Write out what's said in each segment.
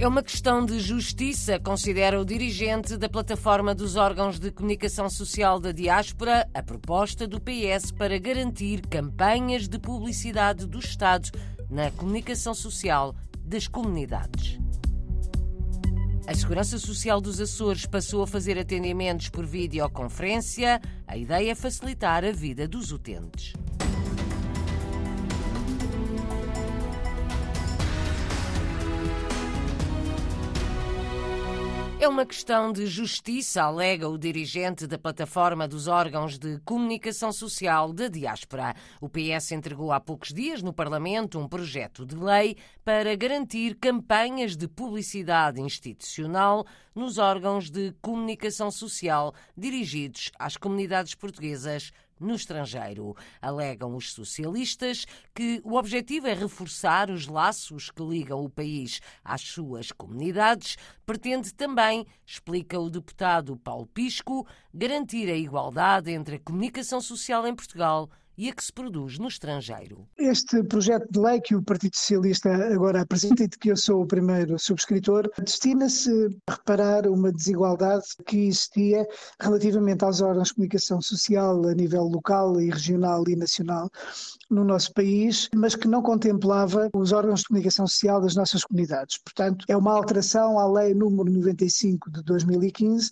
É uma questão de justiça, considera o dirigente da plataforma dos órgãos de comunicação social da diáspora a proposta do PS para garantir campanhas de publicidade do Estado na comunicação social das comunidades. A Segurança Social dos Açores passou a fazer atendimentos por videoconferência. A ideia é facilitar a vida dos utentes. É uma questão de justiça, alega o dirigente da plataforma dos órgãos de comunicação social da diáspora. O PS entregou há poucos dias no Parlamento um projeto de lei para garantir campanhas de publicidade institucional nos órgãos de comunicação social dirigidos às comunidades portuguesas no estrangeiro. Alegam os socialistas que o objetivo é reforçar os laços que ligam o país às suas comunidades. Pretende também, explica o deputado Paulo Pisco, garantir a igualdade entre a comunicação social em Portugal e a que se produz no estrangeiro. Este projeto de lei que o Partido Socialista agora apresenta e de que eu sou o primeiro subscritor, destina-se a reparar uma desigualdade que existia relativamente aos órgãos de comunicação social a nível local e regional e nacional no nosso país, mas que não contemplava os órgãos de comunicação social das nossas comunidades. Portanto, é uma alteração à lei número 95 de 2015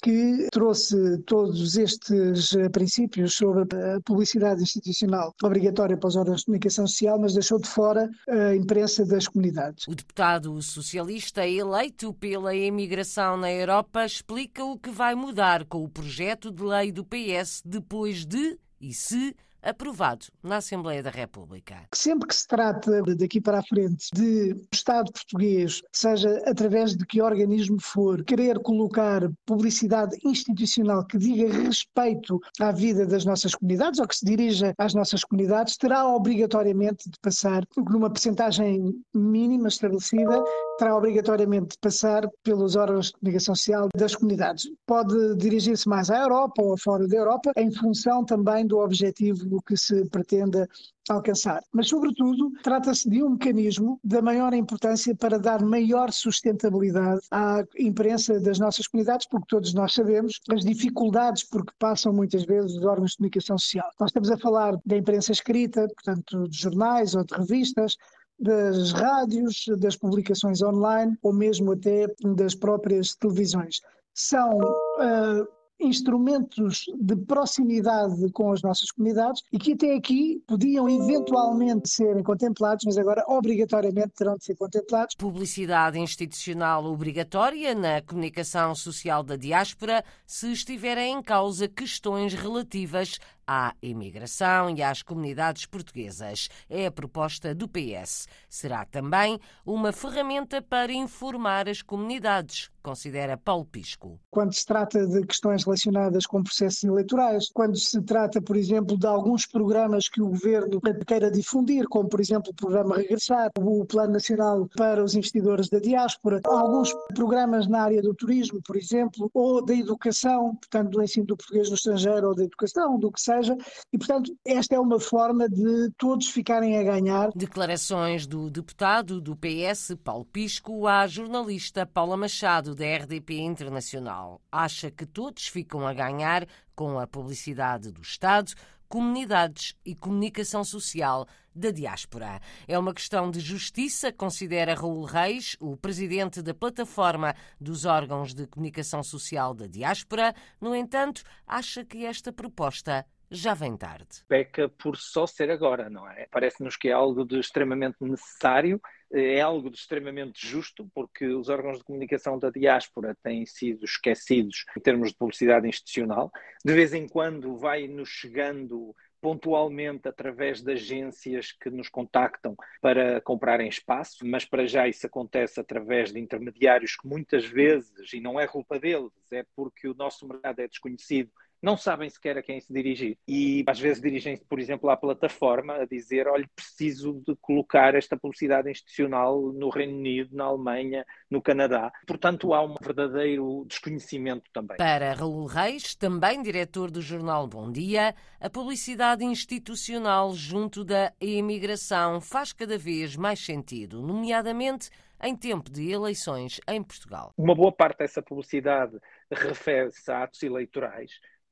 que trouxe todos estes eh, princípios sobre a publicidade institucional obrigatória para os órgãos de comunicação social, mas deixou de fora a imprensa das comunidades. O deputado socialista eleito pela imigração na Europa explica o que vai mudar com o projeto de lei do PS depois de e se aprovado na Assembleia da República. Sempre que se trata daqui para a frente de Estado português, seja através de que organismo for, querer colocar publicidade institucional que diga respeito à vida das nossas comunidades ou que se dirija às nossas comunidades, terá obrigatoriamente de passar, numa percentagem mínima estabelecida, terá obrigatoriamente de passar pelos órgãos de comunicação social das comunidades. Pode dirigir-se mais à Europa ou fora da Europa, em função também do objetivo que se pretenda alcançar. Mas, sobretudo, trata-se de um mecanismo da maior importância para dar maior sustentabilidade à imprensa das nossas comunidades, porque todos nós sabemos as dificuldades por que passam muitas vezes os órgãos de comunicação social. Nós estamos a falar da imprensa escrita, portanto, de jornais ou de revistas, das rádios, das publicações online ou mesmo até das próprias televisões. São uh, instrumentos de proximidade com as nossas comunidades e que até aqui podiam eventualmente serem contemplados, mas agora obrigatoriamente terão de ser contemplados. Publicidade institucional obrigatória na comunicação social da diáspora se estiverem em causa questões relativas à imigração e às comunidades portuguesas. É a proposta do PS. Será também uma ferramenta para informar as comunidades, considera Paulo Pisco. Quando se trata de questões relacionadas com processos eleitorais, quando se trata, por exemplo, de alguns programas que o governo queira difundir, como, por exemplo, o programa Regressar, o Plano Nacional para os Investidores da Diáspora, alguns programas na área do turismo, por exemplo, ou da educação, portanto, do ensino do português no estrangeiro ou da educação, do que seja seja, e portanto esta é uma forma de todos ficarem a ganhar. Declarações do deputado do PS, Paulo Pisco, à jornalista Paula Machado, da RDP Internacional. Acha que todos ficam a ganhar com a publicidade do Estado, comunidades e comunicação social da diáspora. É uma questão de justiça, considera Raul Reis, o presidente da plataforma dos órgãos de comunicação social da diáspora. No entanto, acha que esta proposta já vem tarde. Peca por só ser agora, não é? Parece-nos que é algo de extremamente necessário, é algo de extremamente justo, porque os órgãos de comunicação da diáspora têm sido esquecidos em termos de publicidade institucional. De vez em quando vai-nos chegando pontualmente através de agências que nos contactam para comprarem espaço, mas para já isso acontece através de intermediários que muitas vezes, e não é culpa deles, é porque o nosso mercado é desconhecido não sabem sequer a quem se dirigir. E às vezes dirigem-se, por exemplo, à plataforma a dizer: olha, preciso de colocar esta publicidade institucional no Reino Unido, na Alemanha, no Canadá. Portanto, há um verdadeiro desconhecimento também. Para Raul Reis, também diretor do jornal Bom Dia, a publicidade institucional junto da imigração faz cada vez mais sentido, nomeadamente em tempo de eleições em Portugal. Uma boa parte dessa publicidade refere-se a atos eleitorais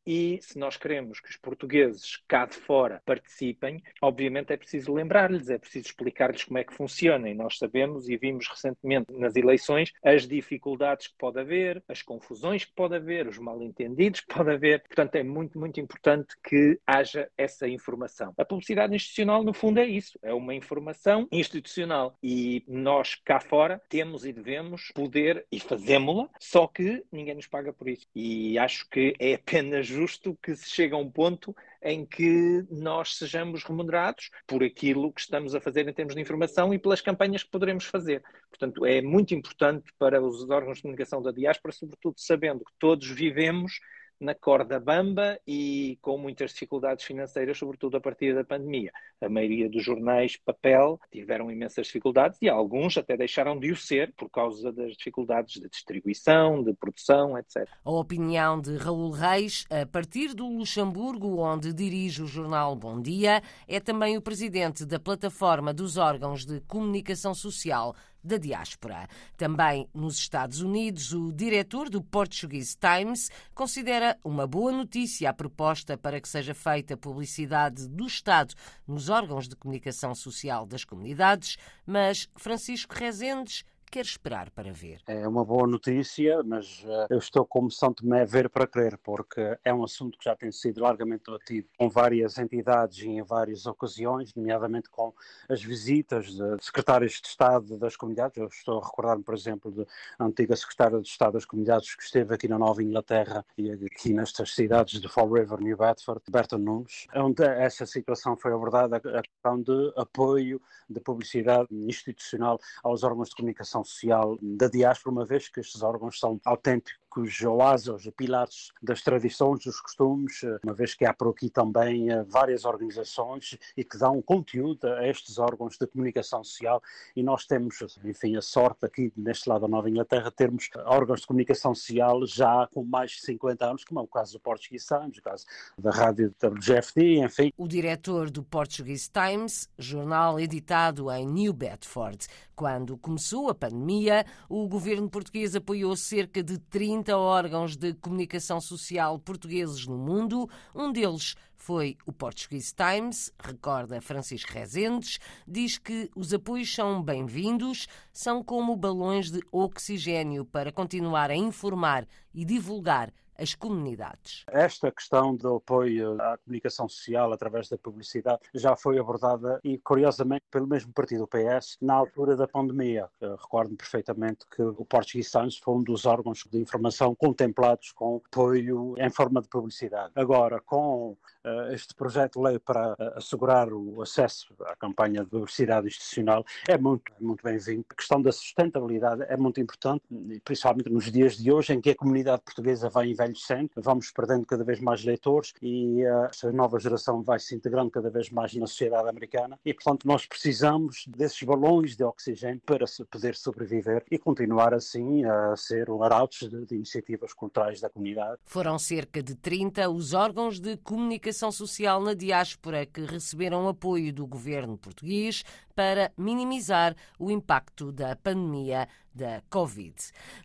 e se nós queremos que os portugueses cá de fora participem, obviamente é preciso lembrar-lhes, é preciso explicar-lhes como é que funciona. E nós sabemos e vimos recentemente nas eleições as dificuldades que pode haver, as confusões que pode haver, os mal-entendidos que pode haver. Portanto, é muito, muito importante que haja essa informação. A publicidade institucional, no fundo, é isso: é uma informação institucional. E nós cá fora temos e devemos poder e fazemos-la, só que ninguém nos paga por isso. E acho que é apenas justo que se chegue a um ponto em que nós sejamos remunerados por aquilo que estamos a fazer em termos de informação e pelas campanhas que poderemos fazer. Portanto, é muito importante para os órgãos de comunicação da diáspora, sobretudo sabendo que todos vivemos na corda bamba e com muitas dificuldades financeiras, sobretudo a partir da pandemia. A maioria dos jornais papel tiveram imensas dificuldades e alguns até deixaram de o ser por causa das dificuldades de distribuição, de produção, etc. A opinião de Raul Reis, a partir do Luxemburgo, onde dirige o jornal Bom Dia, é também o presidente da plataforma dos órgãos de comunicação social da diáspora. Também nos Estados Unidos, o diretor do Portuguese Times considera uma boa notícia a proposta para que seja feita publicidade do Estado nos órgãos de comunicação social das comunidades, mas Francisco Rezendes quer esperar para ver. É uma boa notícia, mas uh, eu estou como São Tomé a ver para crer, porque é um assunto que já tem sido largamente debatido com várias entidades e em várias ocasiões, nomeadamente com as visitas de secretários de Estado das comunidades. Eu estou a recordar-me, por exemplo, da antiga secretária de Estado das comunidades que esteve aqui na Nova Inglaterra e aqui nestas cidades de Fall River, New Bedford, Berta Nunes, onde essa situação foi abordada, a questão de apoio de publicidade institucional aos órgãos de comunicação social da diáspora, uma vez que estes órgãos são autênticos os oásis, pilares das tradições, dos costumes, uma vez que há por aqui também eh, várias organizações e que dão conteúdo a estes órgãos de comunicação social e nós temos, enfim, a sorte aqui neste lado da Nova Inglaterra termos órgãos de comunicação social já com mais de 50 anos, como é o caso do Portuguese Times, o caso da rádio WGFD, enfim. O diretor do Portuguese Times, jornal editado em New Bedford. Quando começou a pandemia, o governo português apoiou cerca de 30 30 órgãos de comunicação social portugueses no mundo. Um deles foi o Portuguese Times, recorda Francisco Rezendes, diz que os apoios são bem-vindos, são como balões de oxigênio para continuar a informar e divulgar as comunidades. Esta questão do apoio à comunicação social através da publicidade já foi abordada e, curiosamente, pelo mesmo partido, o PS, na altura da pandemia. Recordo-me perfeitamente que o Portuguese Times foi um dos órgãos de informação contemplados com apoio em forma de publicidade. Agora, com uh, este projeto de lei para uh, assegurar o acesso à campanha de publicidade institucional, é muito, muito bem-vindo. A questão da sustentabilidade é muito importante, principalmente nos dias de hoje, em que a comunidade portuguesa vai investir vamos perdendo cada vez mais leitores e uh, esta nova geração vai se integrando cada vez mais na sociedade americana e, portanto, nós precisamos desses balões de oxigênio para poder sobreviver e continuar assim a ser um arautos de, de iniciativas culturais da comunidade. Foram cerca de 30 os órgãos de comunicação social na diáspora que receberam apoio do governo português para minimizar o impacto da pandemia da Covid.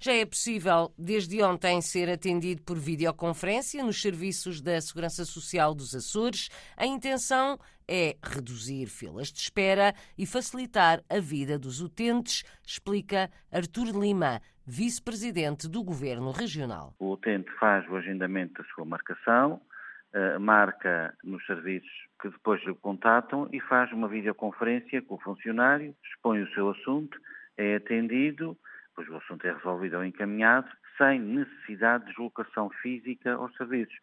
Já é possível, desde ontem, ser atendido por videoconferência nos serviços da Segurança Social dos Açores. A intenção é reduzir filas de espera e facilitar a vida dos utentes, explica Artur Lima, vice-presidente do Governo Regional. O utente faz o agendamento da sua marcação, eh, marca nos serviços que depois lhe contatam e faz uma videoconferência com o funcionário, expõe o seu assunto, é atendido, pois o assunto é resolvido ou encaminhado, sem necessidade de deslocação física aos serviços.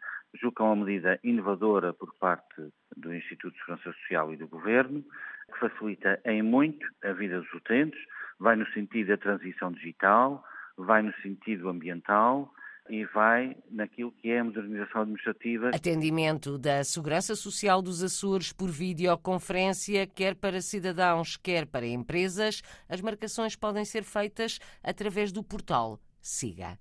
É uma medida inovadora por parte do Instituto de Segurança Social e do Governo, que facilita em muito a vida dos utentes, vai no sentido da transição digital, vai no sentido ambiental, e vai naquilo que é a modernização administrativa. Atendimento da Segurança Social dos Açores por videoconferência, quer para cidadãos, quer para empresas. As marcações podem ser feitas através do portal Siga.